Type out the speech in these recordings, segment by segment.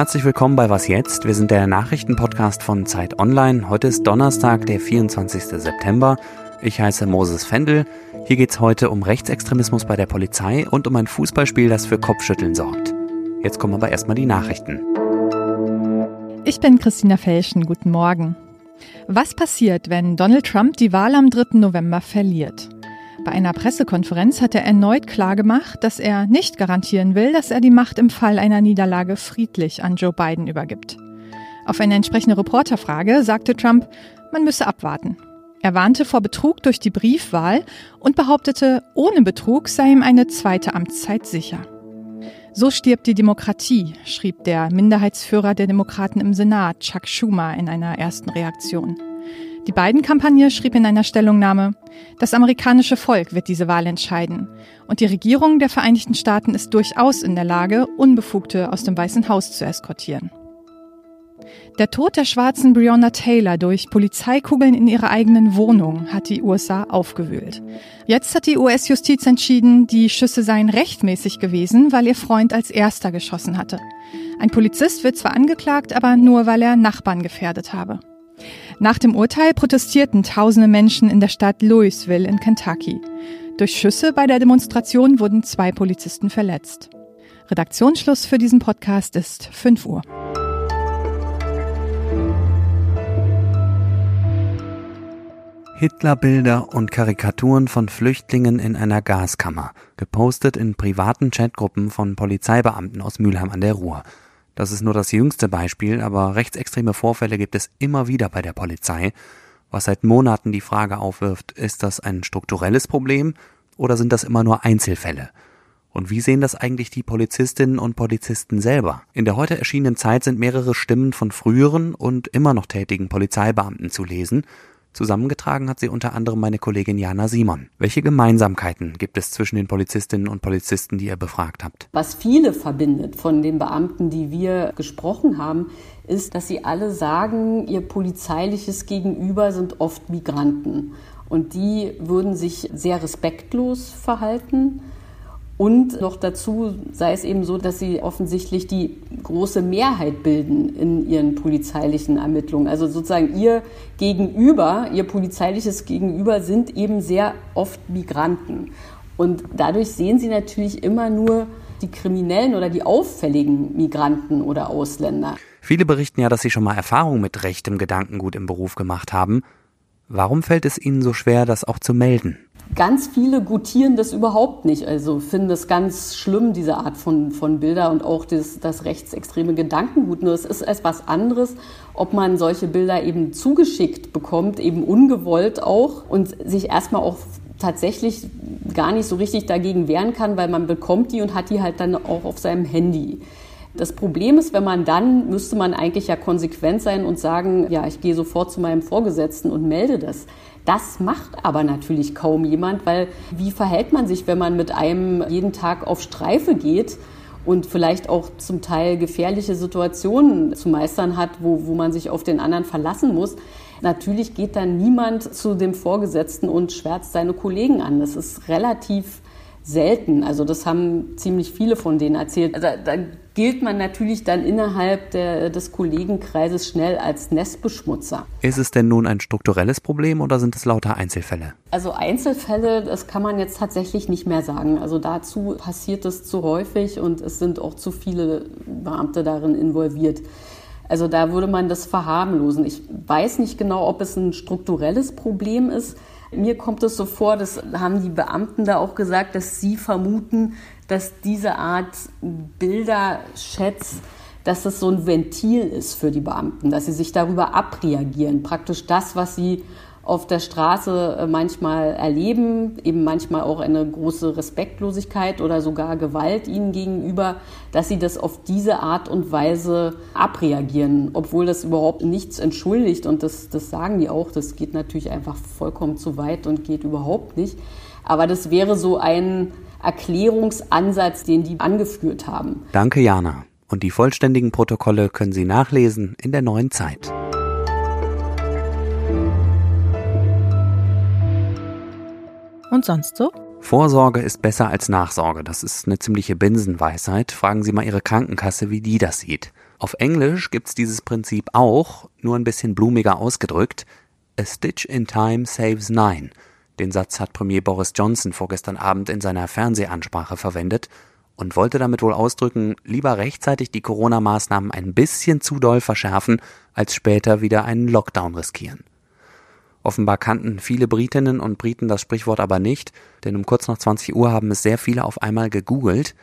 Herzlich willkommen bei Was jetzt? Wir sind der Nachrichtenpodcast von Zeit Online. Heute ist Donnerstag, der 24. September. Ich heiße Moses Fendel. Hier geht es heute um Rechtsextremismus bei der Polizei und um ein Fußballspiel, das für Kopfschütteln sorgt. Jetzt kommen aber erstmal die Nachrichten. Ich bin Christina Felschen. Guten Morgen. Was passiert, wenn Donald Trump die Wahl am 3. November verliert? Bei einer Pressekonferenz hat er erneut klargemacht, dass er nicht garantieren will, dass er die Macht im Fall einer Niederlage friedlich an Joe Biden übergibt. Auf eine entsprechende Reporterfrage sagte Trump, man müsse abwarten. Er warnte vor Betrug durch die Briefwahl und behauptete, ohne Betrug sei ihm eine zweite Amtszeit sicher. So stirbt die Demokratie, schrieb der Minderheitsführer der Demokraten im Senat, Chuck Schumer, in einer ersten Reaktion. Die Biden-Kampagne schrieb in einer Stellungnahme, das amerikanische Volk wird diese Wahl entscheiden und die Regierung der Vereinigten Staaten ist durchaus in der Lage, Unbefugte aus dem Weißen Haus zu eskortieren. Der Tod der schwarzen Breonna Taylor durch Polizeikugeln in ihrer eigenen Wohnung hat die USA aufgewühlt. Jetzt hat die US-Justiz entschieden, die Schüsse seien rechtmäßig gewesen, weil ihr Freund als erster geschossen hatte. Ein Polizist wird zwar angeklagt, aber nur, weil er Nachbarn gefährdet habe. Nach dem Urteil protestierten tausende Menschen in der Stadt Louisville in Kentucky. Durch Schüsse bei der Demonstration wurden zwei Polizisten verletzt. Redaktionsschluss für diesen Podcast ist 5 Uhr. Hitlerbilder und Karikaturen von Flüchtlingen in einer Gaskammer, gepostet in privaten Chatgruppen von Polizeibeamten aus Mülheim an der Ruhr. Das ist nur das jüngste Beispiel, aber rechtsextreme Vorfälle gibt es immer wieder bei der Polizei, was seit Monaten die Frage aufwirft, ist das ein strukturelles Problem oder sind das immer nur Einzelfälle? Und wie sehen das eigentlich die Polizistinnen und Polizisten selber? In der heute erschienenen Zeit sind mehrere Stimmen von früheren und immer noch tätigen Polizeibeamten zu lesen, Zusammengetragen hat sie unter anderem meine Kollegin Jana Simon. Welche Gemeinsamkeiten gibt es zwischen den Polizistinnen und Polizisten, die ihr befragt habt? Was viele verbindet von den Beamten, die wir gesprochen haben, ist, dass sie alle sagen, ihr polizeiliches Gegenüber sind oft Migranten. Und die würden sich sehr respektlos verhalten und noch dazu sei es eben so, dass sie offensichtlich die große Mehrheit bilden in ihren polizeilichen Ermittlungen. Also sozusagen ihr Gegenüber, ihr polizeiliches Gegenüber sind eben sehr oft Migranten. Und dadurch sehen sie natürlich immer nur die kriminellen oder die auffälligen Migranten oder Ausländer. Viele berichten ja, dass sie schon mal Erfahrung mit rechtem Gedankengut im Beruf gemacht haben. Warum fällt es ihnen so schwer, das auch zu melden? Ganz viele gutieren das überhaupt nicht, also finden das ganz schlimm, diese Art von, von Bilder und auch das, das rechtsextreme Gedankengut. Nur es ist etwas anderes, ob man solche Bilder eben zugeschickt bekommt, eben ungewollt auch und sich erstmal auch tatsächlich gar nicht so richtig dagegen wehren kann, weil man bekommt die und hat die halt dann auch auf seinem Handy. Das Problem ist, wenn man dann, müsste man eigentlich ja konsequent sein und sagen, ja, ich gehe sofort zu meinem Vorgesetzten und melde das. Das macht aber natürlich kaum jemand, weil wie verhält man sich, wenn man mit einem jeden Tag auf Streife geht? und vielleicht auch zum Teil gefährliche Situationen zu meistern hat, wo, wo man sich auf den anderen verlassen muss. Natürlich geht dann niemand zu dem Vorgesetzten und schwärzt seine Kollegen an. Das ist relativ selten. Also das haben ziemlich viele von denen erzählt. Also da gilt man natürlich dann innerhalb der, des Kollegenkreises schnell als Nestbeschmutzer. Ist es denn nun ein strukturelles Problem oder sind es lauter Einzelfälle? Also Einzelfälle, das kann man jetzt tatsächlich nicht mehr sagen. Also dazu passiert es zu häufig und es sind auch zu viele Beamte darin involviert. Also da würde man das verharmlosen. Ich weiß nicht genau, ob es ein strukturelles Problem ist. Mir kommt es so vor, das haben die Beamten da auch gesagt, dass sie vermuten, dass diese Art Bilderchats, dass das so ein Ventil ist für die Beamten, dass sie sich darüber abreagieren. Praktisch das, was sie auf der Straße äh, manchmal erleben, eben manchmal auch eine große Respektlosigkeit oder sogar Gewalt ihnen gegenüber, dass sie das auf diese Art und Weise abreagieren, obwohl das überhaupt nichts entschuldigt und das, das sagen die auch, das geht natürlich einfach vollkommen zu weit und geht überhaupt nicht. Aber das wäre so ein Erklärungsansatz, den die angeführt haben. Danke, Jana. Und die vollständigen Protokolle können Sie nachlesen in der neuen Zeit. Und sonst so? Vorsorge ist besser als Nachsorge. Das ist eine ziemliche Binsenweisheit. Fragen Sie mal Ihre Krankenkasse, wie die das sieht. Auf Englisch gibt's dieses Prinzip auch, nur ein bisschen blumiger ausgedrückt. A stitch in time saves nine. Den Satz hat Premier Boris Johnson vorgestern Abend in seiner Fernsehansprache verwendet und wollte damit wohl ausdrücken, lieber rechtzeitig die Corona-Maßnahmen ein bisschen zu doll verschärfen, als später wieder einen Lockdown riskieren. Offenbar kannten viele Britinnen und Briten das Sprichwort aber nicht, denn um kurz nach 20 Uhr haben es sehr viele auf einmal gegoogelt.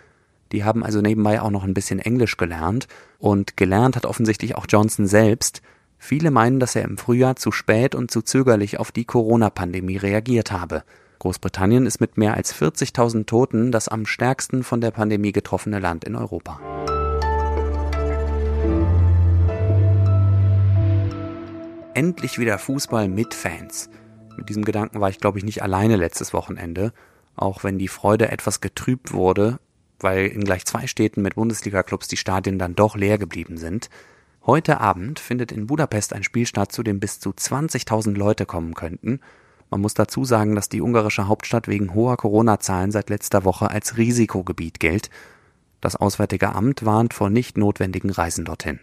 Die haben also nebenbei auch noch ein bisschen Englisch gelernt und gelernt hat offensichtlich auch Johnson selbst. Viele meinen, dass er im Frühjahr zu spät und zu zögerlich auf die Corona-Pandemie reagiert habe. Großbritannien ist mit mehr als 40.000 Toten das am stärksten von der Pandemie getroffene Land in Europa. Endlich wieder Fußball mit Fans. Mit diesem Gedanken war ich, glaube ich, nicht alleine letztes Wochenende, auch wenn die Freude etwas getrübt wurde, weil in gleich zwei Städten mit Bundesliga-Clubs die Stadien dann doch leer geblieben sind. Heute Abend findet in Budapest ein Spiel statt, zu dem bis zu 20.000 Leute kommen könnten man muss dazu sagen, dass die ungarische Hauptstadt wegen hoher Corona-Zahlen seit letzter Woche als Risikogebiet gilt. Das Auswärtige Amt warnt vor nicht notwendigen Reisen dorthin.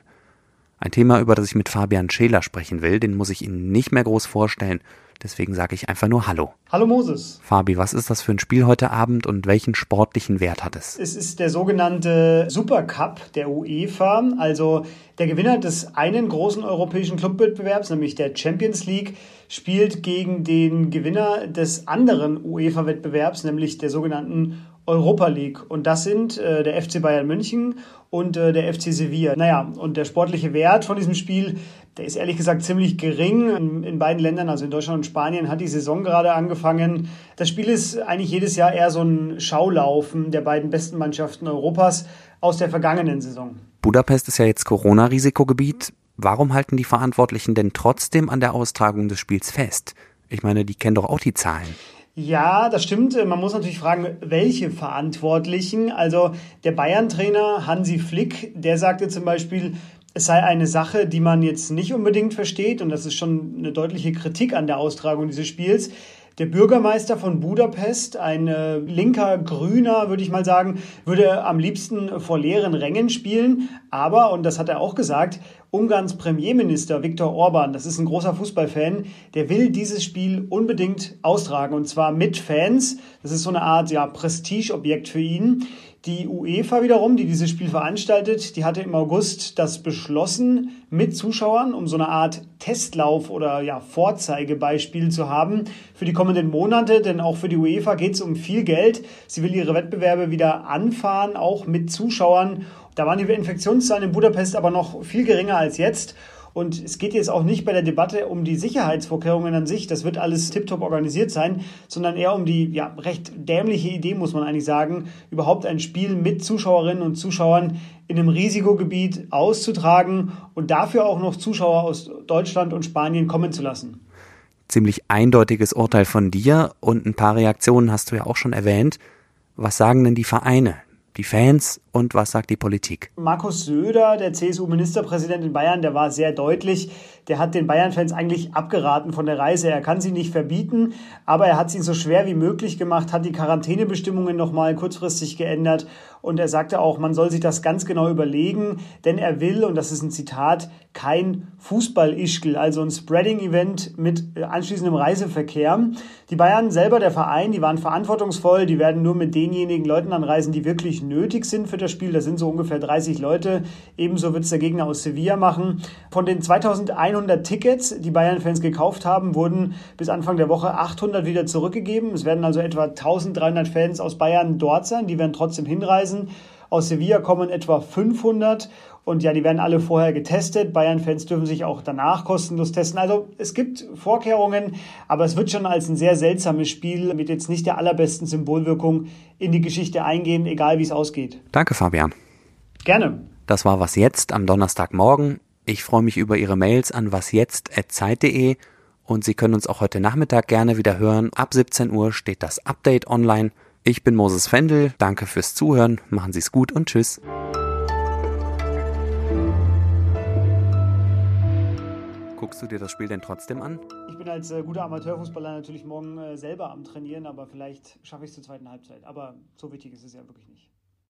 Ein Thema, über das ich mit Fabian Scheler sprechen will, den muss ich Ihnen nicht mehr groß vorstellen. Deswegen sage ich einfach nur Hallo. Hallo Moses. Fabi, was ist das für ein Spiel heute Abend und welchen sportlichen Wert hat es? Es ist der sogenannte Supercup der UEFA, also der Gewinner des einen großen europäischen Clubwettbewerbs, nämlich der Champions League, spielt gegen den Gewinner des anderen UEFA-Wettbewerbs, nämlich der sogenannten Europa League. Und das sind äh, der FC Bayern München und äh, der FC Sevilla. Naja, und der sportliche Wert von diesem Spiel, der ist ehrlich gesagt ziemlich gering. In, in, beiden Ländern, also in Deutschland und Spanien, hat die Saison gerade angefangen. Das Spiel ist eigentlich jedes Jahr eher so ein Schaulaufen der beiden besten Mannschaften Europas aus der vergangenen Saison. Budapest ist ja jetzt Corona-Risikogebiet. Warum halten die Verantwortlichen denn trotzdem an der Austragung des Spiels fest? Ich meine, die kennen doch auch die Zahlen. Ja, das stimmt. Man muss natürlich fragen, welche Verantwortlichen. Also der Bayern-Trainer Hansi Flick, der sagte zum Beispiel, es sei eine Sache, die man jetzt nicht unbedingt versteht. Und das ist schon eine deutliche Kritik an der Austragung dieses Spiels. Der Bürgermeister von Budapest, ein äh, linker Grüner, würde ich mal sagen, würde am liebsten vor leeren Rängen spielen. Aber, und das hat er auch gesagt, Ungarns Premierminister Viktor Orban, das ist ein großer Fußballfan, der will dieses Spiel unbedingt austragen. Und zwar mit Fans. Das ist so eine Art ja, Prestigeobjekt für ihn. Die UEFA wiederum, die dieses Spiel veranstaltet, die hatte im August das beschlossen mit Zuschauern, um so eine Art Testlauf oder ja, Vorzeigebeispiel zu haben für die kommenden Monate, denn auch für die UEFA geht es um viel Geld. Sie will ihre Wettbewerbe wieder anfahren, auch mit Zuschauern. Da waren die Infektionszahlen in Budapest aber noch viel geringer als jetzt. Und es geht jetzt auch nicht bei der Debatte um die Sicherheitsvorkehrungen an sich, das wird alles tiptop organisiert sein, sondern eher um die ja, recht dämliche Idee, muss man eigentlich sagen, überhaupt ein Spiel mit Zuschauerinnen und Zuschauern in einem Risikogebiet auszutragen und dafür auch noch Zuschauer aus Deutschland und Spanien kommen zu lassen. Ziemlich eindeutiges Urteil von dir und ein paar Reaktionen hast du ja auch schon erwähnt. Was sagen denn die Vereine, die Fans und was sagt die Politik? Markus Söder, der CSU-Ministerpräsident in Bayern, der war sehr deutlich. Der hat den Bayern-Fans eigentlich abgeraten von der Reise. Er kann sie nicht verbieten, aber er hat sie so schwer wie möglich gemacht, hat die Quarantänebestimmungen nochmal kurzfristig geändert und er sagte auch, man soll sich das ganz genau überlegen, denn er will, und das ist ein Zitat, kein Fußball-Ischgl, also ein Spreading-Event mit anschließendem Reiseverkehr. Die Bayern selber, der Verein, die waren verantwortungsvoll, die werden nur mit denjenigen Leuten anreisen, die wirklich nötig sind für das Spiel. Das sind so ungefähr 30 Leute. Ebenso wird es der Gegner aus Sevilla machen. Von den 2100 Tickets, die Bayern-Fans gekauft haben, wurden bis Anfang der Woche 800 wieder zurückgegeben. Es werden also etwa 1300 Fans aus Bayern dort sein. Die werden trotzdem hinreisen. Aus Sevilla kommen etwa 500 und ja, die werden alle vorher getestet. Bayern-Fans dürfen sich auch danach kostenlos testen. Also es gibt Vorkehrungen, aber es wird schon als ein sehr seltsames Spiel mit jetzt nicht der allerbesten Symbolwirkung in die Geschichte eingehen, egal wie es ausgeht. Danke, Fabian. Gerne. Das war Was Jetzt am Donnerstagmorgen. Ich freue mich über Ihre Mails an wasjetzt.zeit.de und Sie können uns auch heute Nachmittag gerne wieder hören. Ab 17 Uhr steht das Update online. Ich bin Moses Fendel, danke fürs Zuhören, machen Sie es gut und tschüss. Guckst du dir das Spiel denn trotzdem an? Ich bin als äh, guter Amateurfußballer natürlich morgen äh, selber am Trainieren, aber vielleicht schaffe ich es zur zweiten Halbzeit. Aber so wichtig ist es ja wirklich nicht.